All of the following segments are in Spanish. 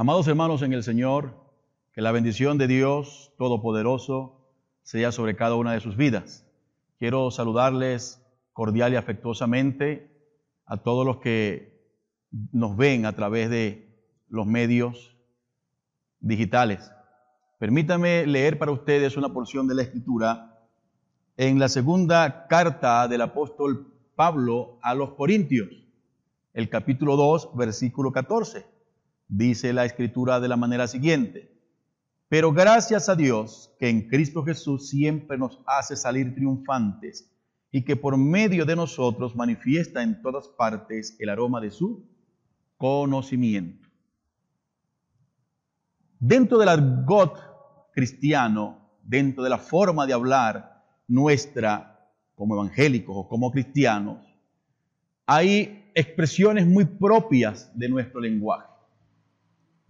Amados hermanos en el Señor, que la bendición de Dios Todopoderoso sea sobre cada una de sus vidas. Quiero saludarles cordial y afectuosamente a todos los que nos ven a través de los medios digitales. Permítame leer para ustedes una porción de la Escritura en la segunda carta del apóstol Pablo a los Corintios, el capítulo 2, versículo 14. Dice la Escritura de la manera siguiente. Pero gracias a Dios que en Cristo Jesús siempre nos hace salir triunfantes y que por medio de nosotros manifiesta en todas partes el aroma de su conocimiento. Dentro del argot cristiano, dentro de la forma de hablar nuestra como evangélicos o como cristianos, hay expresiones muy propias de nuestro lenguaje.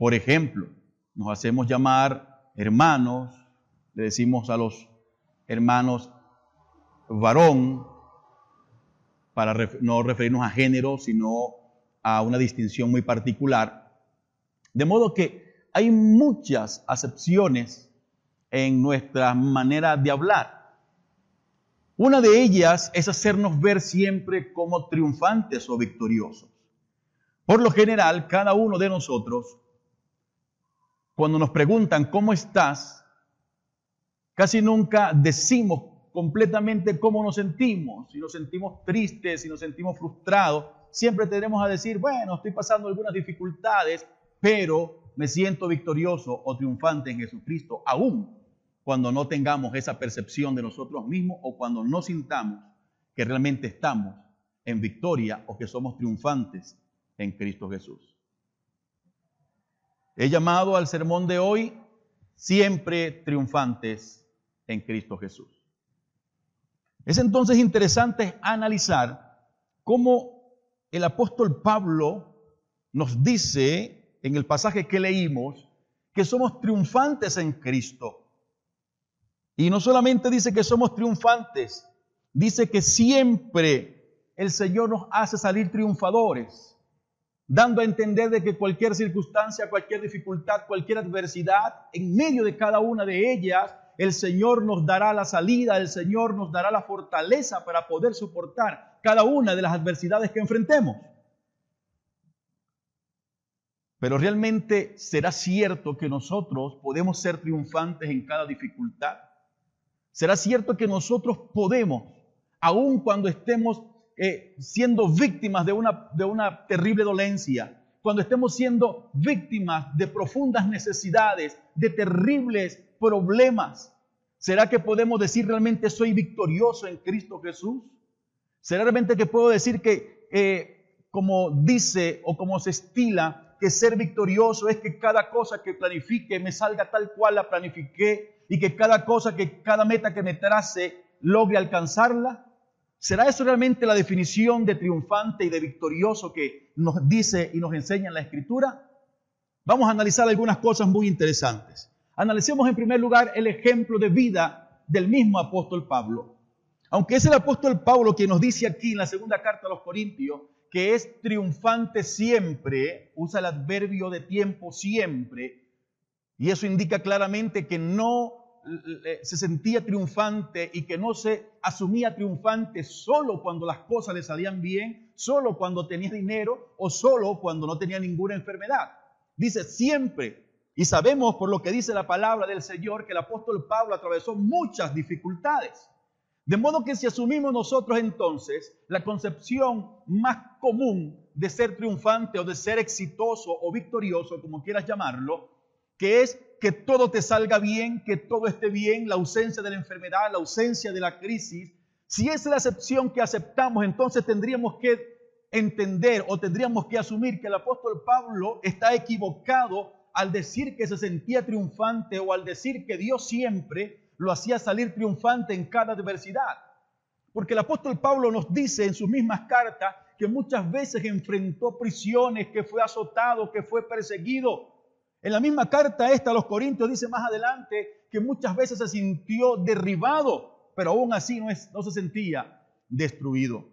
Por ejemplo, nos hacemos llamar hermanos, le decimos a los hermanos varón, para no referirnos a género, sino a una distinción muy particular. De modo que hay muchas acepciones en nuestra manera de hablar. Una de ellas es hacernos ver siempre como triunfantes o victoriosos. Por lo general, cada uno de nosotros, cuando nos preguntan cómo estás, casi nunca decimos completamente cómo nos sentimos, si nos sentimos tristes, si nos sentimos frustrados, siempre tendremos a decir, bueno, estoy pasando algunas dificultades, pero me siento victorioso o triunfante en Jesucristo, aún cuando no tengamos esa percepción de nosotros mismos o cuando no sintamos que realmente estamos en victoria o que somos triunfantes en Cristo Jesús. He llamado al sermón de hoy siempre triunfantes en Cristo Jesús. Es entonces interesante analizar cómo el apóstol Pablo nos dice en el pasaje que leímos que somos triunfantes en Cristo. Y no solamente dice que somos triunfantes, dice que siempre el Señor nos hace salir triunfadores, dando a entender de que cualquier circunstancia, cualquier dificultad, cualquier adversidad, en medio de cada una de ellas, el Señor nos dará la salida, el Señor nos dará la fortaleza para poder soportar cada una de las adversidades que enfrentemos. Pero realmente será cierto que nosotros podemos ser triunfantes en cada dificultad. Será cierto que nosotros podemos, aun cuando estemos eh, siendo víctimas de una, de una terrible dolencia, cuando estemos siendo víctimas de profundas necesidades, de terribles problemas. ¿Será que podemos decir realmente soy victorioso en Cristo Jesús? ¿Será realmente que puedo decir que, eh, como dice o como se estila, que ser victorioso es que cada cosa que planifique me salga tal cual la planifiqué y que cada cosa, que cada meta que me trace logre alcanzarla? ¿Será eso realmente la definición de triunfante y de victorioso que nos dice y nos enseña en la Escritura? Vamos a analizar algunas cosas muy interesantes. Analicemos en primer lugar el ejemplo de vida del mismo apóstol Pablo. Aunque es el apóstol Pablo quien nos dice aquí en la segunda carta a los Corintios que es triunfante siempre, usa el adverbio de tiempo siempre, y eso indica claramente que no se sentía triunfante y que no se asumía triunfante solo cuando las cosas le salían bien, solo cuando tenía dinero o solo cuando no tenía ninguna enfermedad. Dice siempre, y sabemos por lo que dice la palabra del Señor que el apóstol Pablo atravesó muchas dificultades. De modo que si asumimos nosotros entonces la concepción más común de ser triunfante o de ser exitoso o victorioso, como quieras llamarlo, que es que todo te salga bien, que todo esté bien, la ausencia de la enfermedad, la ausencia de la crisis, si es la acepción que aceptamos, entonces tendríamos que entender o tendríamos que asumir que el apóstol Pablo está equivocado al decir que se sentía triunfante o al decir que Dios siempre lo hacía salir triunfante en cada adversidad. Porque el apóstol Pablo nos dice en sus mismas cartas que muchas veces enfrentó prisiones, que fue azotado, que fue perseguido. En la misma carta esta a los Corintios dice más adelante que muchas veces se sintió derribado, pero aún así no, no se sentía destruido.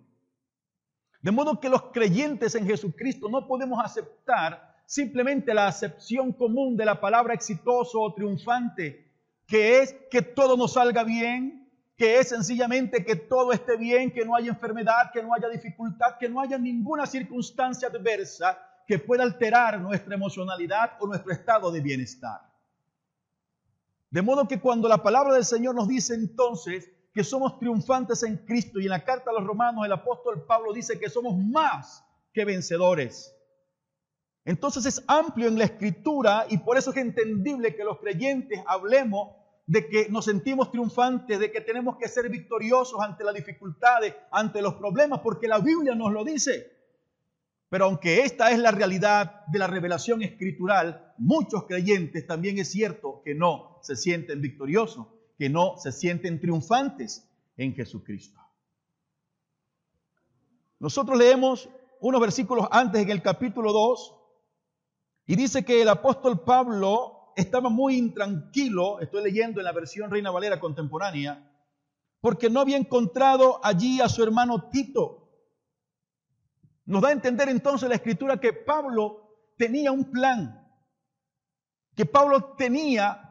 De modo que los creyentes en Jesucristo no podemos aceptar simplemente la acepción común de la palabra exitoso o triunfante, que es que todo nos salga bien, que es sencillamente que todo esté bien, que no haya enfermedad, que no haya dificultad, que no haya ninguna circunstancia adversa que pueda alterar nuestra emocionalidad o nuestro estado de bienestar. De modo que cuando la palabra del Señor nos dice entonces que somos triunfantes en Cristo y en la carta a los romanos el apóstol Pablo dice que somos más que vencedores. Entonces es amplio en la escritura y por eso es entendible que los creyentes hablemos de que nos sentimos triunfantes, de que tenemos que ser victoriosos ante las dificultades, ante los problemas, porque la Biblia nos lo dice. Pero aunque esta es la realidad de la revelación escritural, muchos creyentes también es cierto que no se sienten victoriosos, que no se sienten triunfantes en Jesucristo. Nosotros leemos unos versículos antes en el capítulo 2 y dice que el apóstol Pablo estaba muy intranquilo, estoy leyendo en la versión Reina Valera contemporánea, porque no había encontrado allí a su hermano Tito nos da a entender entonces la escritura que Pablo tenía un plan, que Pablo tenía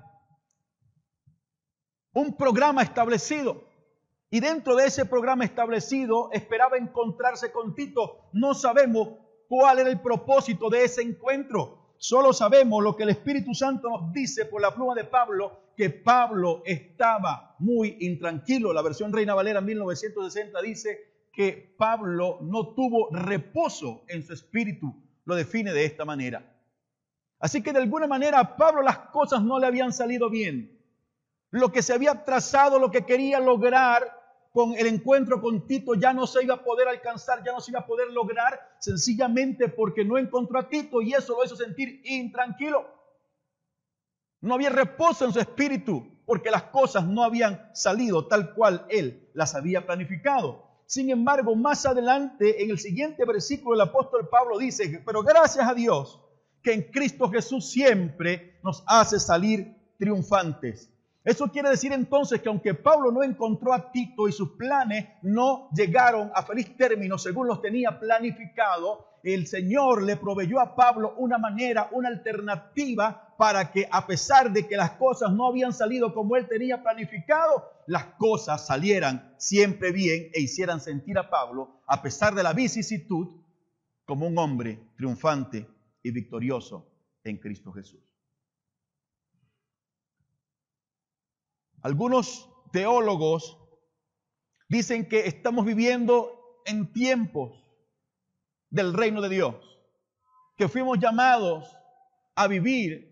un programa establecido. Y dentro de ese programa establecido esperaba encontrarse con Tito. No sabemos cuál era el propósito de ese encuentro. Solo sabemos lo que el Espíritu Santo nos dice por la pluma de Pablo, que Pablo estaba muy intranquilo. La versión Reina Valera 1960 dice que Pablo no tuvo reposo en su espíritu. Lo define de esta manera. Así que de alguna manera a Pablo las cosas no le habían salido bien. Lo que se había trazado, lo que quería lograr con el encuentro con Tito ya no se iba a poder alcanzar, ya no se iba a poder lograr, sencillamente porque no encontró a Tito y eso lo hizo sentir intranquilo. No había reposo en su espíritu porque las cosas no habían salido tal cual él las había planificado. Sin embargo, más adelante, en el siguiente versículo, el apóstol Pablo dice, pero gracias a Dios que en Cristo Jesús siempre nos hace salir triunfantes. Eso quiere decir entonces que aunque Pablo no encontró a Tito y sus planes no llegaron a feliz término según los tenía planificado, el Señor le proveyó a Pablo una manera, una alternativa para que a pesar de que las cosas no habían salido como él tenía planificado, las cosas salieran siempre bien e hicieran sentir a Pablo, a pesar de la vicisitud, como un hombre triunfante y victorioso en Cristo Jesús. Algunos teólogos dicen que estamos viviendo en tiempos del reino de Dios, que fuimos llamados a vivir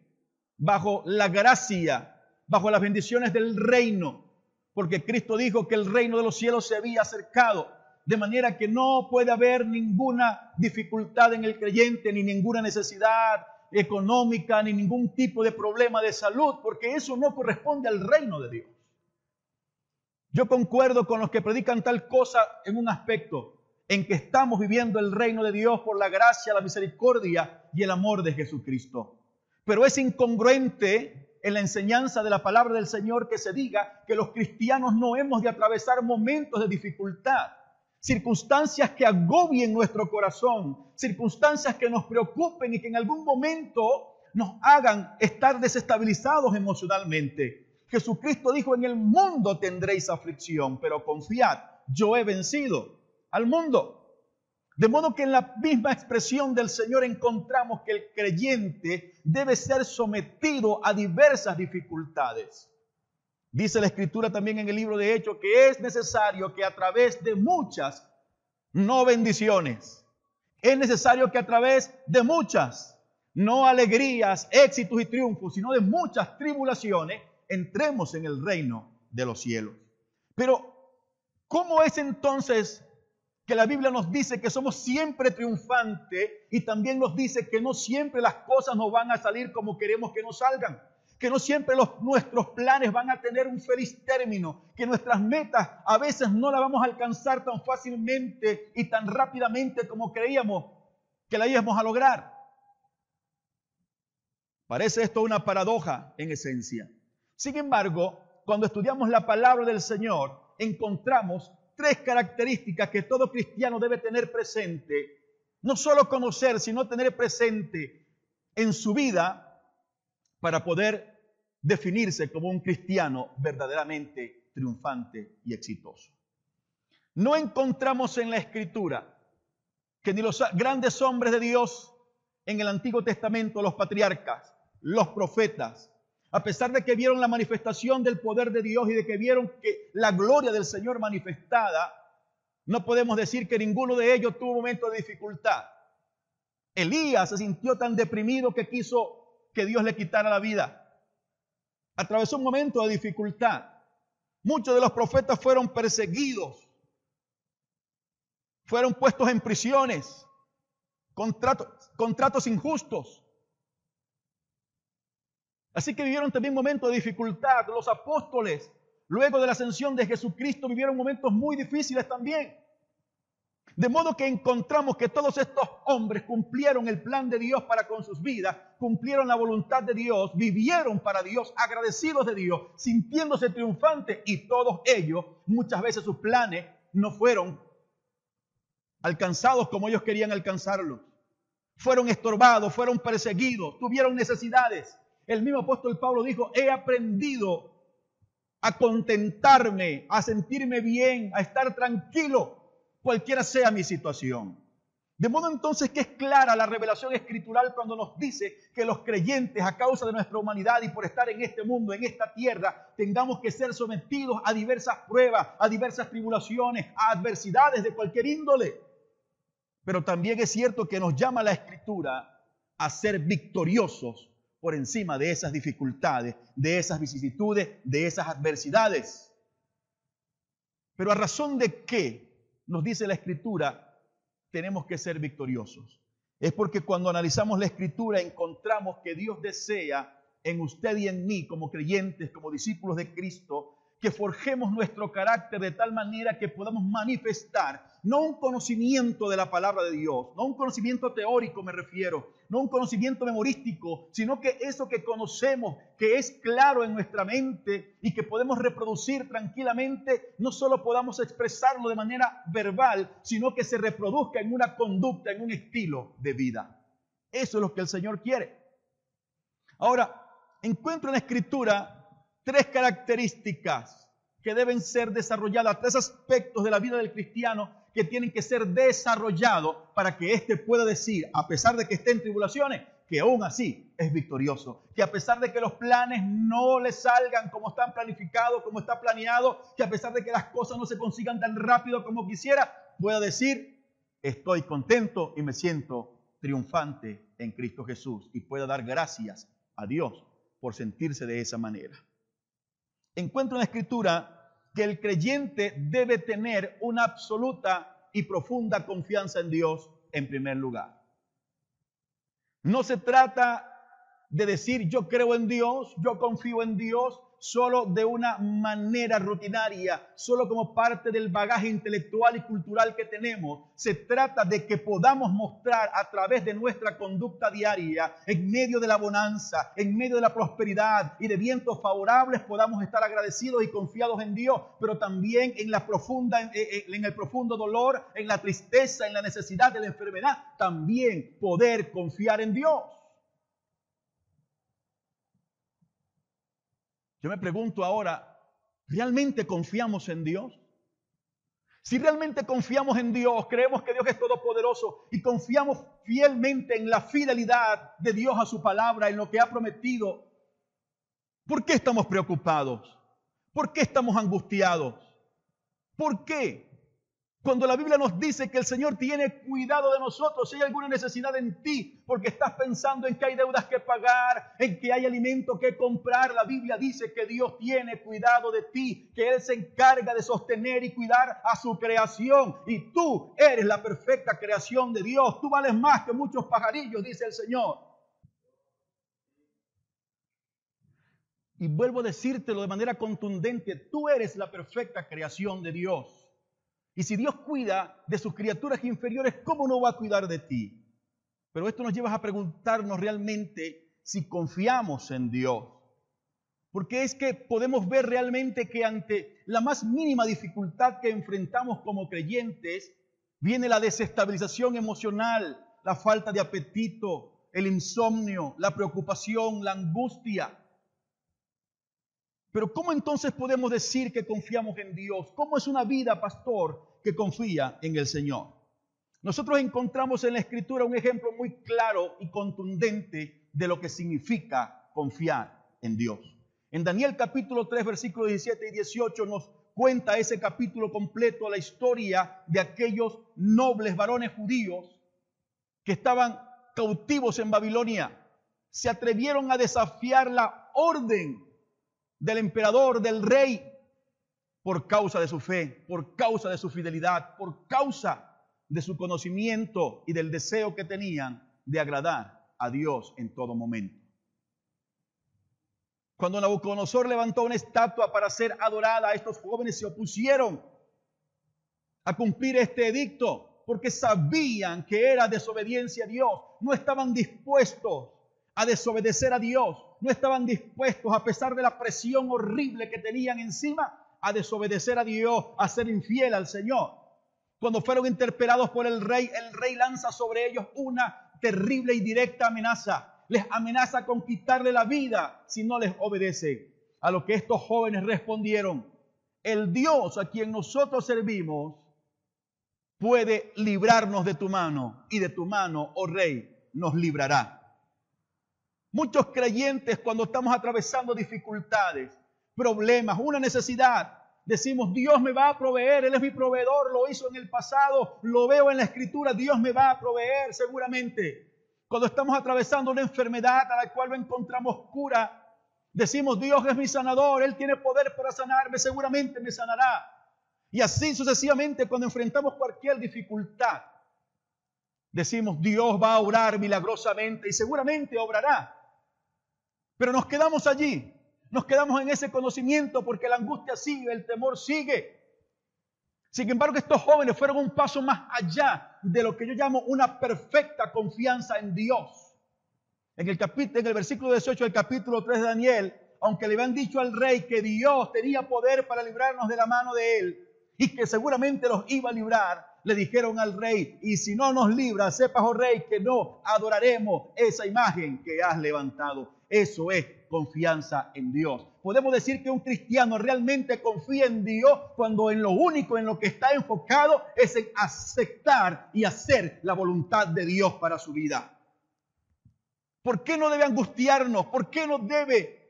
bajo la gracia, bajo las bendiciones del reino, porque Cristo dijo que el reino de los cielos se había acercado, de manera que no puede haber ninguna dificultad en el creyente, ni ninguna necesidad, económica ni ningún tipo de problema de salud, porque eso no corresponde al reino de Dios. Yo concuerdo con los que predican tal cosa en un aspecto, en que estamos viviendo el reino de Dios por la gracia, la misericordia y el amor de Jesucristo. Pero es incongruente en la enseñanza de la palabra del Señor que se diga que los cristianos no hemos de atravesar momentos de dificultad circunstancias que agobien nuestro corazón, circunstancias que nos preocupen y que en algún momento nos hagan estar desestabilizados emocionalmente. Jesucristo dijo, en el mundo tendréis aflicción, pero confiad, yo he vencido al mundo. De modo que en la misma expresión del Señor encontramos que el creyente debe ser sometido a diversas dificultades. Dice la escritura también en el libro de Hechos que es necesario que a través de muchas, no bendiciones, es necesario que a través de muchas, no alegrías, éxitos y triunfos, sino de muchas tribulaciones, entremos en el reino de los cielos. Pero, ¿cómo es entonces que la Biblia nos dice que somos siempre triunfantes y también nos dice que no siempre las cosas nos van a salir como queremos que nos salgan? que no siempre los, nuestros planes van a tener un feliz término, que nuestras metas a veces no las vamos a alcanzar tan fácilmente y tan rápidamente como creíamos que la íbamos a lograr. Parece esto una paradoja en esencia. Sin embargo, cuando estudiamos la palabra del Señor, encontramos tres características que todo cristiano debe tener presente. No solo conocer, sino tener presente en su vida para poder definirse como un cristiano verdaderamente triunfante y exitoso. No encontramos en la escritura que ni los grandes hombres de Dios en el Antiguo Testamento, los patriarcas, los profetas, a pesar de que vieron la manifestación del poder de Dios y de que vieron que la gloria del Señor manifestada, no podemos decir que ninguno de ellos tuvo momento de dificultad. Elías se sintió tan deprimido que quiso que Dios le quitara la vida. Atravesó un momento de dificultad. Muchos de los profetas fueron perseguidos, fueron puestos en prisiones, contratos injustos. Así que vivieron también momentos de dificultad. Los apóstoles, luego de la ascensión de Jesucristo, vivieron momentos muy difíciles también. De modo que encontramos que todos estos hombres cumplieron el plan de Dios para con sus vidas, cumplieron la voluntad de Dios, vivieron para Dios, agradecidos de Dios, sintiéndose triunfantes y todos ellos, muchas veces sus planes no fueron alcanzados como ellos querían alcanzarlos. Fueron estorbados, fueron perseguidos, tuvieron necesidades. El mismo apóstol Pablo dijo, he aprendido a contentarme, a sentirme bien, a estar tranquilo cualquiera sea mi situación. De modo entonces que es clara la revelación escritural cuando nos dice que los creyentes a causa de nuestra humanidad y por estar en este mundo, en esta tierra, tengamos que ser sometidos a diversas pruebas, a diversas tribulaciones, a adversidades de cualquier índole. Pero también es cierto que nos llama la escritura a ser victoriosos por encima de esas dificultades, de esas vicisitudes, de esas adversidades. Pero a razón de qué nos dice la escritura, tenemos que ser victoriosos. Es porque cuando analizamos la escritura encontramos que Dios desea en usted y en mí como creyentes, como discípulos de Cristo, que forjemos nuestro carácter de tal manera que podamos manifestar no un conocimiento de la palabra de Dios, no un conocimiento teórico me refiero, no un conocimiento memorístico, sino que eso que conocemos, que es claro en nuestra mente y que podemos reproducir tranquilamente, no solo podamos expresarlo de manera verbal, sino que se reproduzca en una conducta, en un estilo de vida. Eso es lo que el Señor quiere. Ahora, encuentro en la Escritura tres características que deben ser desarrolladas, tres aspectos de la vida del cristiano que tienen que ser desarrollados para que éste pueda decir, a pesar de que esté en tribulaciones, que aún así es victorioso, que a pesar de que los planes no le salgan como están planificados, como está planeado, que a pesar de que las cosas no se consigan tan rápido como quisiera, pueda decir, estoy contento y me siento triunfante en Cristo Jesús y pueda dar gracias a Dios por sentirse de esa manera encuentro en la escritura que el creyente debe tener una absoluta y profunda confianza en Dios en primer lugar. No se trata de decir yo creo en Dios, yo confío en Dios, solo de una manera rutinaria, solo como parte del bagaje intelectual y cultural que tenemos. Se trata de que podamos mostrar a través de nuestra conducta diaria, en medio de la bonanza, en medio de la prosperidad y de vientos favorables, podamos estar agradecidos y confiados en Dios, pero también en la profunda, en el profundo dolor, en la tristeza, en la necesidad de la enfermedad, también poder confiar en Dios. Yo me pregunto ahora, ¿realmente confiamos en Dios? Si realmente confiamos en Dios, creemos que Dios es todopoderoso y confiamos fielmente en la fidelidad de Dios a su palabra, en lo que ha prometido, ¿por qué estamos preocupados? ¿Por qué estamos angustiados? ¿Por qué? Cuando la Biblia nos dice que el Señor tiene cuidado de nosotros, si hay alguna necesidad en ti, porque estás pensando en que hay deudas que pagar, en que hay alimento que comprar, la Biblia dice que Dios tiene cuidado de ti, que Él se encarga de sostener y cuidar a su creación. Y tú eres la perfecta creación de Dios. Tú vales más que muchos pajarillos, dice el Señor. Y vuelvo a decírtelo de manera contundente, tú eres la perfecta creación de Dios. Y si Dios cuida de sus criaturas inferiores, ¿cómo no va a cuidar de ti? Pero esto nos lleva a preguntarnos realmente si confiamos en Dios. Porque es que podemos ver realmente que ante la más mínima dificultad que enfrentamos como creyentes, viene la desestabilización emocional, la falta de apetito, el insomnio, la preocupación, la angustia. Pero ¿cómo entonces podemos decir que confiamos en Dios? ¿Cómo es una vida, pastor, que confía en el Señor? Nosotros encontramos en la Escritura un ejemplo muy claro y contundente de lo que significa confiar en Dios. En Daniel capítulo 3, versículos 17 y 18 nos cuenta ese capítulo completo la historia de aquellos nobles varones judíos que estaban cautivos en Babilonia. Se atrevieron a desafiar la orden del emperador, del rey, por causa de su fe, por causa de su fidelidad, por causa de su conocimiento y del deseo que tenían de agradar a Dios en todo momento. Cuando Nabucodonosor levantó una estatua para ser adorada, estos jóvenes se opusieron a cumplir este edicto porque sabían que era desobediencia a Dios. No estaban dispuestos a desobedecer a Dios. No estaban dispuestos, a pesar de la presión horrible que tenían encima, a desobedecer a Dios, a ser infiel al Señor. Cuando fueron interpelados por el rey, el rey lanza sobre ellos una terrible y directa amenaza les amenaza con quitarle la vida si no les obedece. A lo que estos jóvenes respondieron, el Dios a quien nosotros servimos puede librarnos de tu mano y de tu mano, oh rey, nos librará. Muchos creyentes cuando estamos atravesando dificultades, problemas, una necesidad, decimos, Dios me va a proveer, Él es mi proveedor, lo hizo en el pasado, lo veo en la escritura, Dios me va a proveer seguramente. Cuando estamos atravesando una enfermedad a la cual no encontramos cura, decimos, Dios es mi sanador, Él tiene poder para sanarme, seguramente me sanará. Y así sucesivamente cuando enfrentamos cualquier dificultad, decimos, Dios va a obrar milagrosamente y seguramente obrará. Pero nos quedamos allí, nos quedamos en ese conocimiento porque la angustia sigue, el temor sigue. Sin embargo, estos jóvenes fueron un paso más allá de lo que yo llamo una perfecta confianza en Dios. En el, capítulo, en el versículo 18 del capítulo 3 de Daniel, aunque le habían dicho al rey que Dios tenía poder para librarnos de la mano de él y que seguramente los iba a librar, le dijeron al rey, y si no nos libra, sepas, oh rey, que no adoraremos esa imagen que has levantado. Eso es confianza en Dios. Podemos decir que un cristiano realmente confía en Dios cuando en lo único en lo que está enfocado es en aceptar y hacer la voluntad de Dios para su vida. ¿Por qué no debe angustiarnos? ¿Por qué no debe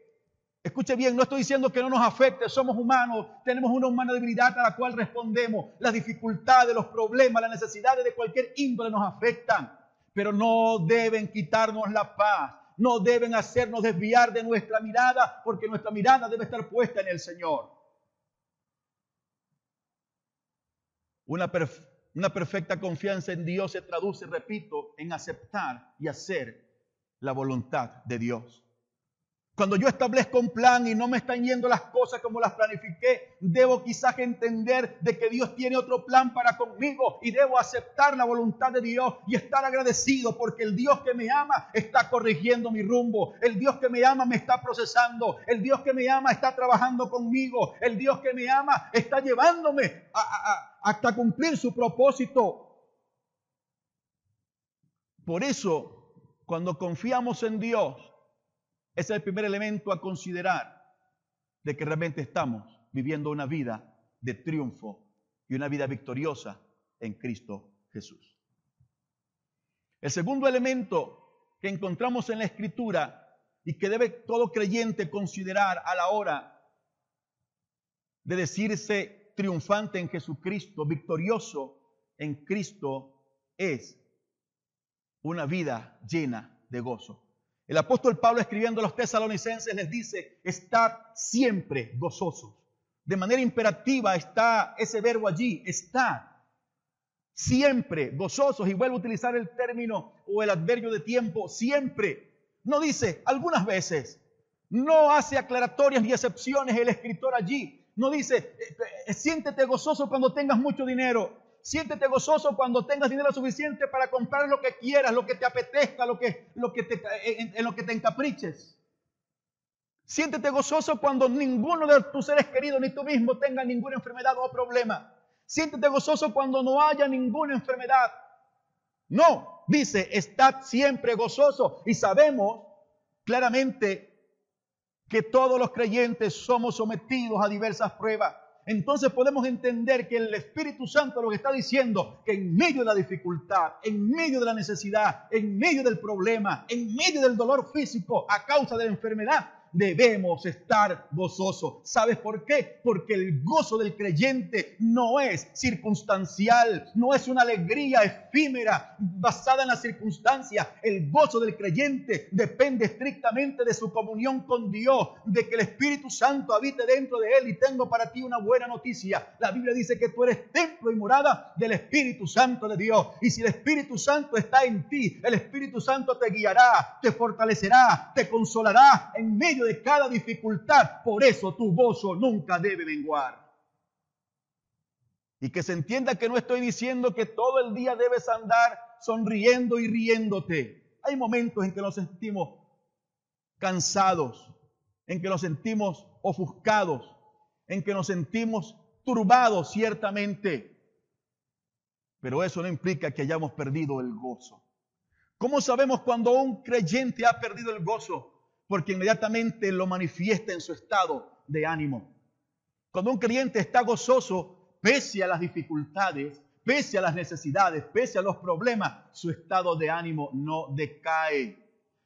Escuche bien, no estoy diciendo que no nos afecte, somos humanos, tenemos una humana debilidad a la cual respondemos. Las dificultades, los problemas, las necesidades de cualquier índole nos afectan, pero no deben quitarnos la paz, no deben hacernos desviar de nuestra mirada, porque nuestra mirada debe estar puesta en el Señor. Una, una perfecta confianza en Dios se traduce, repito, en aceptar y hacer la voluntad de Dios. Cuando yo establezco un plan y no me están yendo las cosas como las planifiqué, debo quizás entender de que Dios tiene otro plan para conmigo y debo aceptar la voluntad de Dios y estar agradecido porque el Dios que me ama está corrigiendo mi rumbo, el Dios que me ama me está procesando, el Dios que me ama está trabajando conmigo, el Dios que me ama está llevándome hasta cumplir su propósito. Por eso, cuando confiamos en Dios, ese es el primer elemento a considerar de que realmente estamos viviendo una vida de triunfo y una vida victoriosa en Cristo Jesús. El segundo elemento que encontramos en la Escritura y que debe todo creyente considerar a la hora de decirse triunfante en Jesucristo, victorioso en Cristo, es una vida llena de gozo. El apóstol Pablo escribiendo a los tesalonicenses les dice, estad siempre gozosos. De manera imperativa está ese verbo allí, estad siempre gozosos. Y vuelvo a utilizar el término o el adverbio de tiempo, siempre. No dice algunas veces. No hace aclaratorias ni excepciones el escritor allí. No dice, eh, eh, siéntete gozoso cuando tengas mucho dinero. Siéntete gozoso cuando tengas dinero suficiente para comprar lo que quieras, lo que te apetezca, lo que, lo que te, en, lo que te encapriches. Siéntete gozoso cuando ninguno de tus seres queridos ni tú mismo tenga ninguna enfermedad o problema. Siéntete gozoso cuando no haya ninguna enfermedad. No, dice, estad siempre gozoso. Y sabemos claramente que todos los creyentes somos sometidos a diversas pruebas. Entonces podemos entender que el Espíritu Santo lo que está diciendo, que en medio de la dificultad, en medio de la necesidad, en medio del problema, en medio del dolor físico a causa de la enfermedad, debemos estar gozosos. ¿Sabes por qué? Porque el gozo del creyente no es circunstancial, no es una alegría efímera basada en la circunstancia. El gozo del creyente depende estrictamente de su comunión con Dios, de que el Espíritu Santo habite dentro de él. Y tengo para ti una buena noticia. La Biblia dice que tú eres templo y morada del Espíritu Santo de Dios. Y si el Espíritu Santo está en ti, el Espíritu Santo te guiará, te fortalecerá, te consolará en medio de cada dificultad. Por eso tu gozo nunca debe menguar. Y que se entienda que no estoy diciendo que todo el día debes andar sonriendo y riéndote. Hay momentos en que nos sentimos cansados, en que nos sentimos ofuscados, en que nos sentimos turbados ciertamente. Pero eso no implica que hayamos perdido el gozo. ¿Cómo sabemos cuando un creyente ha perdido el gozo? Porque inmediatamente lo manifiesta en su estado de ánimo. Cuando un creyente está gozoso, pese a las dificultades, pese a las necesidades, pese a los problemas, su estado de ánimo no decae.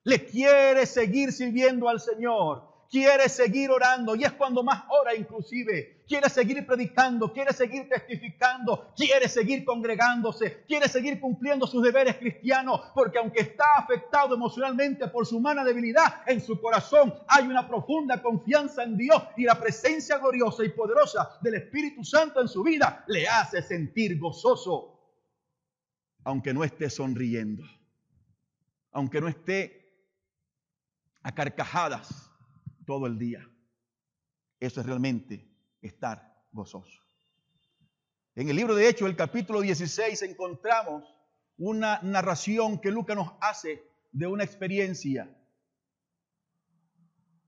Le quiere seguir sirviendo al Señor, quiere seguir orando y es cuando más ora inclusive. Quiere seguir predicando, quiere seguir testificando, quiere seguir congregándose, quiere seguir cumpliendo sus deberes cristianos, porque aunque está afectado emocionalmente por su humana debilidad, en su corazón hay una profunda confianza en Dios y la presencia gloriosa y poderosa del Espíritu Santo en su vida le hace sentir gozoso, aunque no esté sonriendo, aunque no esté a carcajadas todo el día. Eso es realmente estar gozoso. En el libro de Hechos, el capítulo 16, encontramos una narración que Lucas nos hace de una experiencia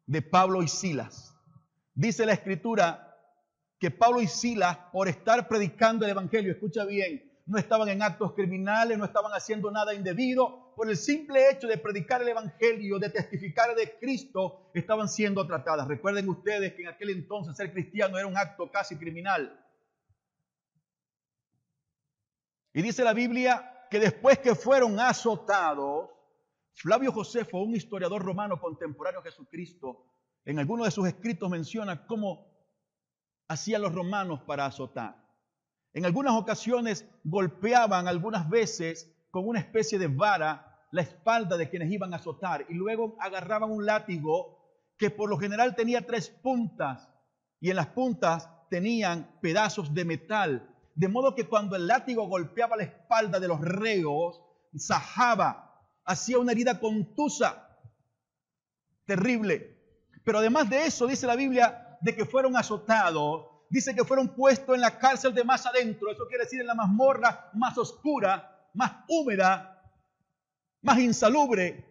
de Pablo y Silas. Dice la escritura que Pablo y Silas, por estar predicando el Evangelio, escucha bien, no estaban en actos criminales, no estaban haciendo nada indebido. Por el simple hecho de predicar el Evangelio, de testificar de Cristo, estaban siendo tratadas. Recuerden ustedes que en aquel entonces ser cristiano era un acto casi criminal. Y dice la Biblia que después que fueron azotados, Flavio Josefo, un historiador romano contemporáneo a Jesucristo, en alguno de sus escritos menciona cómo hacían los romanos para azotar. En algunas ocasiones golpeaban algunas veces con una especie de vara la espalda de quienes iban a azotar. Y luego agarraban un látigo que por lo general tenía tres puntas y en las puntas tenían pedazos de metal, de modo que cuando el látigo golpeaba la espalda de los reos, sajaba, hacía una herida contusa, terrible. Pero además de eso, dice la Biblia, de que fueron azotados, dice que fueron puestos en la cárcel de más adentro, eso quiere decir en la mazmorra más oscura, más húmeda, más insalubre,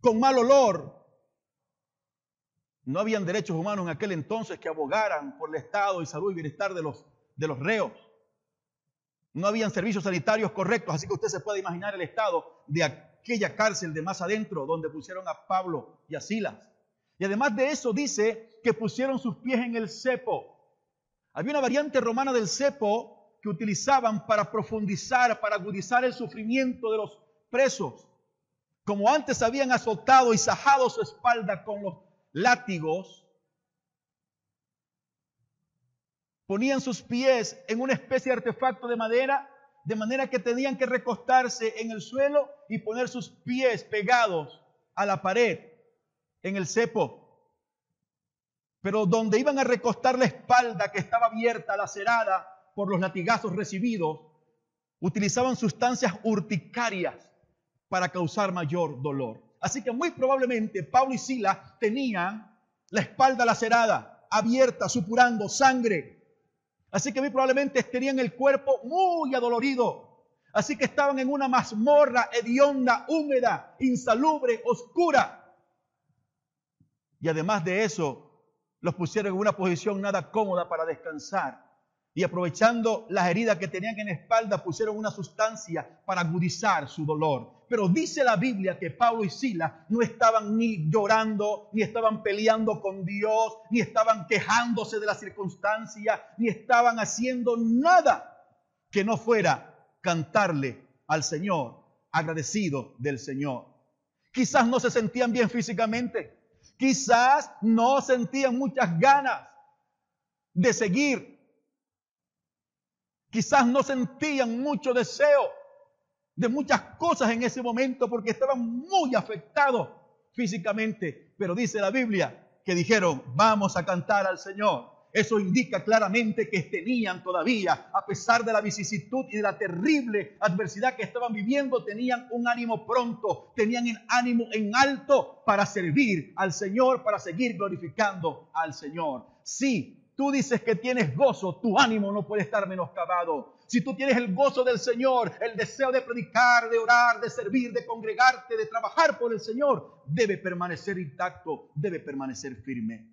con mal olor. No habían derechos humanos en aquel entonces que abogaran por el estado y salud y bienestar de los, de los reos. No habían servicios sanitarios correctos, así que usted se puede imaginar el estado de aquella cárcel de más adentro donde pusieron a Pablo y a Silas. Y además de eso dice que pusieron sus pies en el cepo. Había una variante romana del cepo que utilizaban para profundizar, para agudizar el sufrimiento de los presos. Como antes habían azotado y sajado su espalda con los látigos, ponían sus pies en una especie de artefacto de madera, de manera que tenían que recostarse en el suelo y poner sus pies pegados a la pared en el cepo. Pero donde iban a recostar la espalda que estaba abierta, lacerada por los latigazos recibidos, utilizaban sustancias urticarias para causar mayor dolor. Así que muy probablemente Pablo y Sila tenían la espalda lacerada, abierta, supurando sangre. Así que muy probablemente tenían el cuerpo muy adolorido. Así que estaban en una mazmorra hedionda, húmeda, insalubre, oscura. Y además de eso, los pusieron en una posición nada cómoda para descansar. y aprovechando las heridas que tenían en la espalda, pusieron una sustancia para agudizar su dolor. Pero dice la Biblia que Pablo y Silas no estaban ni llorando, ni estaban peleando con Dios, ni estaban quejándose de la circunstancia, ni estaban haciendo nada que no fuera cantarle al Señor, agradecido del Señor. Quizás no se sentían bien físicamente, quizás no sentían muchas ganas de seguir Quizás no sentían mucho deseo de muchas cosas en ese momento porque estaban muy afectados físicamente. Pero dice la Biblia que dijeron, vamos a cantar al Señor. Eso indica claramente que tenían todavía, a pesar de la vicisitud y de la terrible adversidad que estaban viviendo, tenían un ánimo pronto, tenían el ánimo en alto para servir al Señor, para seguir glorificando al Señor. Sí, tú dices que tienes gozo, tu ánimo no puede estar menoscabado. Si tú tienes el gozo del Señor, el deseo de predicar, de orar, de servir, de congregarte, de trabajar por el Señor, debe permanecer intacto, debe permanecer firme.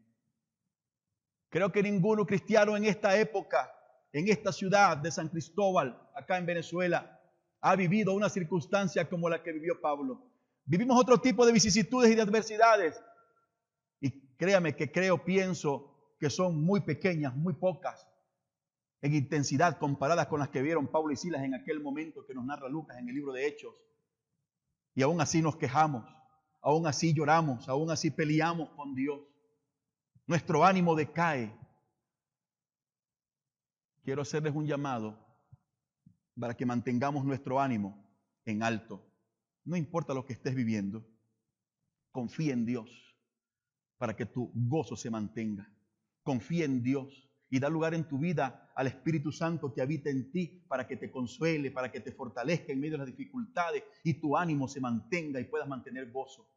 Creo que ninguno cristiano en esta época, en esta ciudad de San Cristóbal, acá en Venezuela, ha vivido una circunstancia como la que vivió Pablo. Vivimos otro tipo de vicisitudes y de adversidades. Y créame que creo, pienso que son muy pequeñas, muy pocas en intensidad comparadas con las que vieron Pablo y Silas en aquel momento que nos narra Lucas en el libro de Hechos. Y aún así nos quejamos, aún así lloramos, aún así peleamos con Dios. Nuestro ánimo decae. Quiero hacerles un llamado para que mantengamos nuestro ánimo en alto. No importa lo que estés viviendo, confía en Dios para que tu gozo se mantenga. Confía en Dios y da lugar en tu vida al Espíritu Santo que habita en ti para que te consuele, para que te fortalezca en medio de las dificultades y tu ánimo se mantenga y puedas mantener gozo.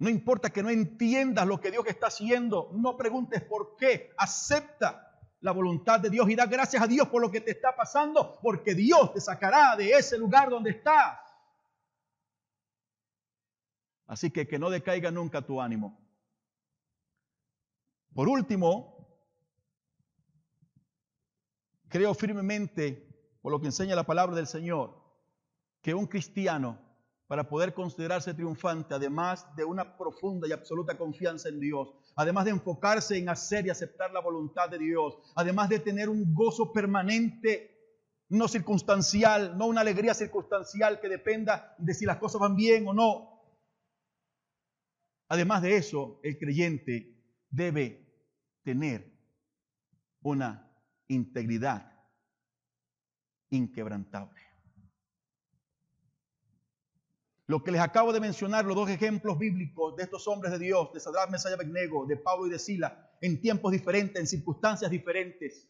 No importa que no entiendas lo que Dios está haciendo, no preguntes por qué, acepta la voluntad de Dios y da gracias a Dios por lo que te está pasando, porque Dios te sacará de ese lugar donde estás. Así que que no decaiga nunca tu ánimo. Por último, creo firmemente, por lo que enseña la palabra del Señor, que un cristiano, para poder considerarse triunfante, además de una profunda y absoluta confianza en Dios, además de enfocarse en hacer y aceptar la voluntad de Dios, además de tener un gozo permanente, no circunstancial, no una alegría circunstancial que dependa de si las cosas van bien o no. Además de eso, el creyente debe tener una integridad inquebrantable. Lo que les acabo de mencionar, los dos ejemplos bíblicos de estos hombres de Dios, de Sadrach, Mesaya, Abednego, de Pablo y de Sila, en tiempos diferentes, en circunstancias diferentes,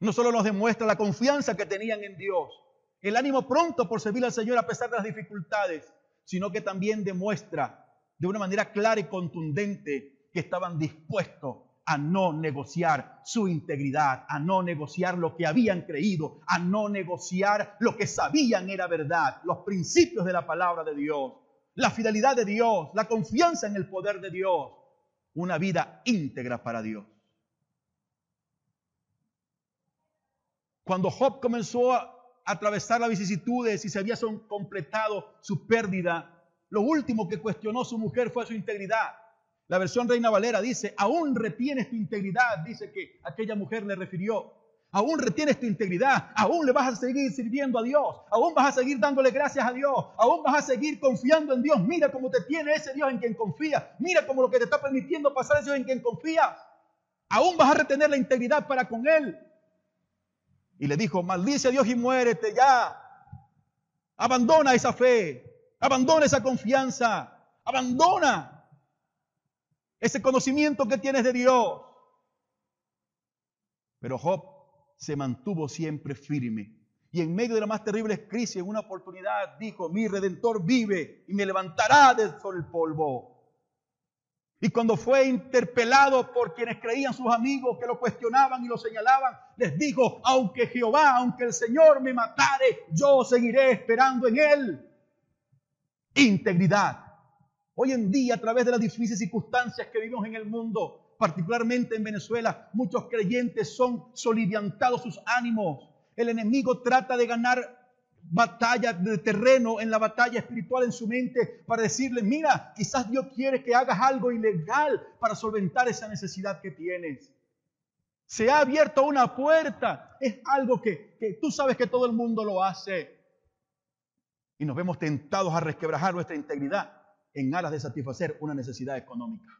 no solo nos demuestra la confianza que tenían en Dios, el ánimo pronto por servir al Señor a pesar de las dificultades, sino que también demuestra de una manera clara y contundente que estaban dispuestos a no negociar su integridad, a no negociar lo que habían creído, a no negociar lo que sabían era verdad, los principios de la palabra de Dios, la fidelidad de Dios, la confianza en el poder de Dios, una vida íntegra para Dios. Cuando Job comenzó a atravesar las vicisitudes y se había completado su pérdida, lo último que cuestionó su mujer fue su integridad. La versión Reina Valera dice, aún retienes tu integridad, dice que aquella mujer le refirió. Aún retienes tu integridad, aún le vas a seguir sirviendo a Dios, aún vas a seguir dándole gracias a Dios, aún vas a seguir confiando en Dios. Mira cómo te tiene ese Dios en quien confías, mira cómo lo que te está permitiendo pasar es Dios en quien confías. Aún vas a retener la integridad para con Él. Y le dijo, maldice a Dios y muérete ya. Abandona esa fe, abandona esa confianza, abandona ese conocimiento que tienes de Dios. Pero Job se mantuvo siempre firme. Y en medio de la más terrible crisis, en una oportunidad, dijo, mi redentor vive y me levantará del el polvo. Y cuando fue interpelado por quienes creían sus amigos que lo cuestionaban y lo señalaban, les dijo, aunque Jehová, aunque el Señor me matare, yo seguiré esperando en él. Integridad. Hoy en día, a través de las difíciles circunstancias que vivimos en el mundo, particularmente en Venezuela, muchos creyentes son soliviantados sus ánimos. El enemigo trata de ganar batalla de terreno, en la batalla espiritual en su mente, para decirle, mira, quizás Dios quiere que hagas algo ilegal para solventar esa necesidad que tienes. Se ha abierto una puerta. Es algo que, que tú sabes que todo el mundo lo hace. Y nos vemos tentados a resquebrajar nuestra integridad en aras de satisfacer una necesidad económica.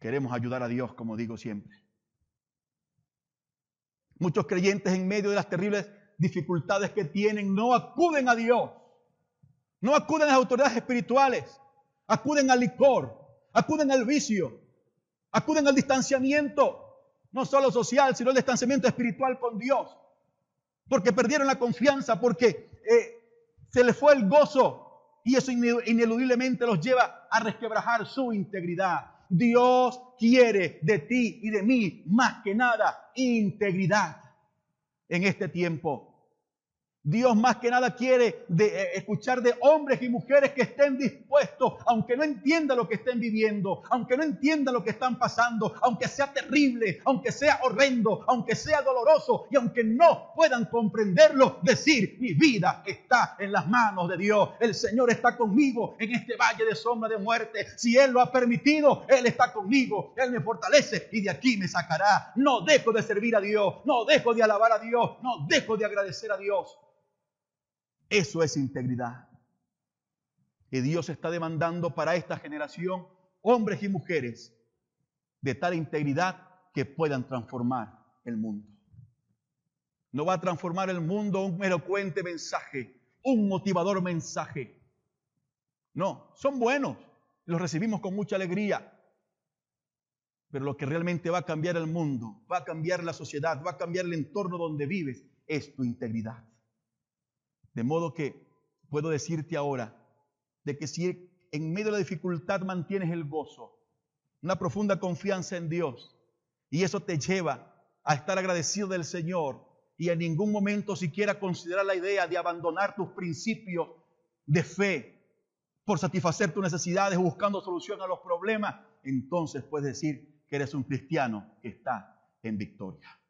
Queremos ayudar a Dios, como digo siempre. Muchos creyentes en medio de las terribles dificultades que tienen no acuden a Dios. No acuden a las autoridades espirituales. Acuden al licor. Acuden al vicio. Acuden al distanciamiento. No solo social, sino el distanciamiento espiritual con Dios. Porque perdieron la confianza, porque eh, se les fue el gozo. Y eso ineludiblemente los lleva a resquebrajar su integridad. Dios quiere de ti y de mí más que nada integridad en este tiempo. Dios más que nada quiere de, eh, escuchar de hombres y mujeres que estén dispuestos, aunque no entiendan lo que estén viviendo, aunque no entiendan lo que están pasando, aunque sea terrible, aunque sea horrendo, aunque sea doloroso y aunque no puedan comprenderlo, decir, mi vida está en las manos de Dios. El Señor está conmigo en este valle de sombra de muerte. Si Él lo ha permitido, Él está conmigo, Él me fortalece y de aquí me sacará. No dejo de servir a Dios, no dejo de alabar a Dios, no dejo de agradecer a Dios. Eso es integridad. Que Dios está demandando para esta generación hombres y mujeres de tal integridad que puedan transformar el mundo. No va a transformar el mundo un elocuente mensaje, un motivador mensaje. No, son buenos, los recibimos con mucha alegría. Pero lo que realmente va a cambiar el mundo, va a cambiar la sociedad, va a cambiar el entorno donde vives, es tu integridad. De modo que puedo decirte ahora de que si en medio de la dificultad mantienes el gozo, una profunda confianza en Dios, y eso te lleva a estar agradecido del Señor y en ningún momento siquiera considerar la idea de abandonar tus principios de fe por satisfacer tus necesidades buscando solución a los problemas, entonces puedes decir que eres un cristiano que está en victoria.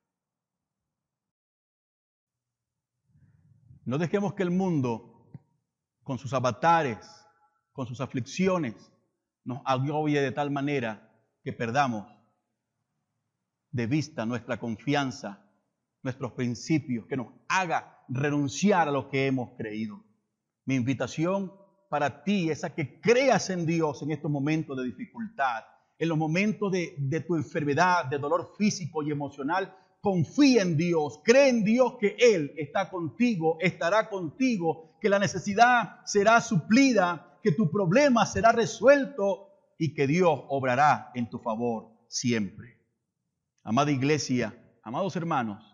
No dejemos que el mundo, con sus avatares, con sus aflicciones, nos agobie de tal manera que perdamos de vista nuestra confianza, nuestros principios, que nos haga renunciar a lo que hemos creído. Mi invitación para ti es a que creas en Dios en estos momentos de dificultad, en los momentos de, de tu enfermedad, de dolor físico y emocional, confía en Dios, cree en Dios que Él está contigo, estará contigo, que la necesidad será suplida, que tu problema será resuelto y que Dios obrará en tu favor siempre. Amada iglesia, amados hermanos,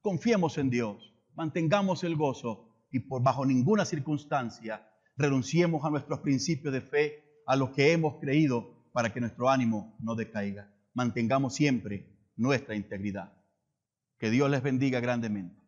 confiemos en Dios, mantengamos el gozo y por bajo ninguna circunstancia renunciemos a nuestros principios de fe, a lo que hemos creído para que nuestro ánimo no decaiga. Mantengamos siempre nuestra integridad. Que Dios les bendiga grandemente.